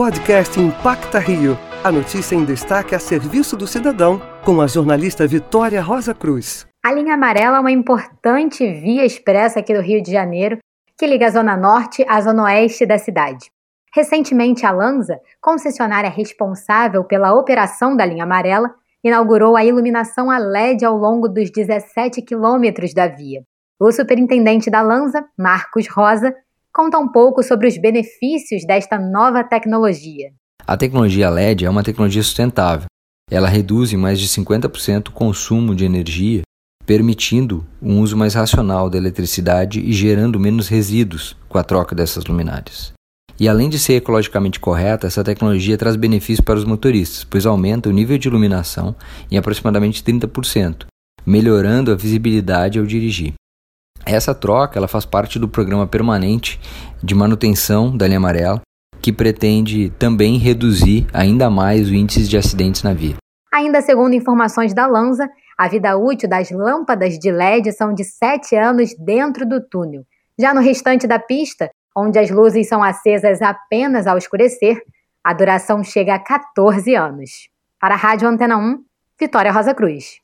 Podcast Impacta Rio. A notícia em destaque a serviço do cidadão, com a jornalista Vitória Rosa Cruz. A linha amarela é uma importante via expressa aqui do Rio de Janeiro, que liga a zona norte à zona oeste da cidade. Recentemente, a Lanza, concessionária responsável pela operação da linha amarela, inaugurou a iluminação a LED ao longo dos 17 quilômetros da via. O superintendente da Lanza, Marcos Rosa, conta um pouco sobre os benefícios desta nova tecnologia. A tecnologia LED é uma tecnologia sustentável. Ela reduz em mais de 50% o consumo de energia, permitindo um uso mais racional da eletricidade e gerando menos resíduos com a troca dessas luminárias. E além de ser ecologicamente correta, essa tecnologia traz benefícios para os motoristas, pois aumenta o nível de iluminação em aproximadamente 30%, melhorando a visibilidade ao dirigir. Essa troca ela faz parte do programa permanente de manutenção da linha amarela, que pretende também reduzir ainda mais o índice de acidentes na via. Ainda segundo informações da Lanza, a vida útil das lâmpadas de LED são de 7 anos dentro do túnel. Já no restante da pista, onde as luzes são acesas apenas ao escurecer, a duração chega a 14 anos. Para a Rádio Antena 1, Vitória Rosa Cruz.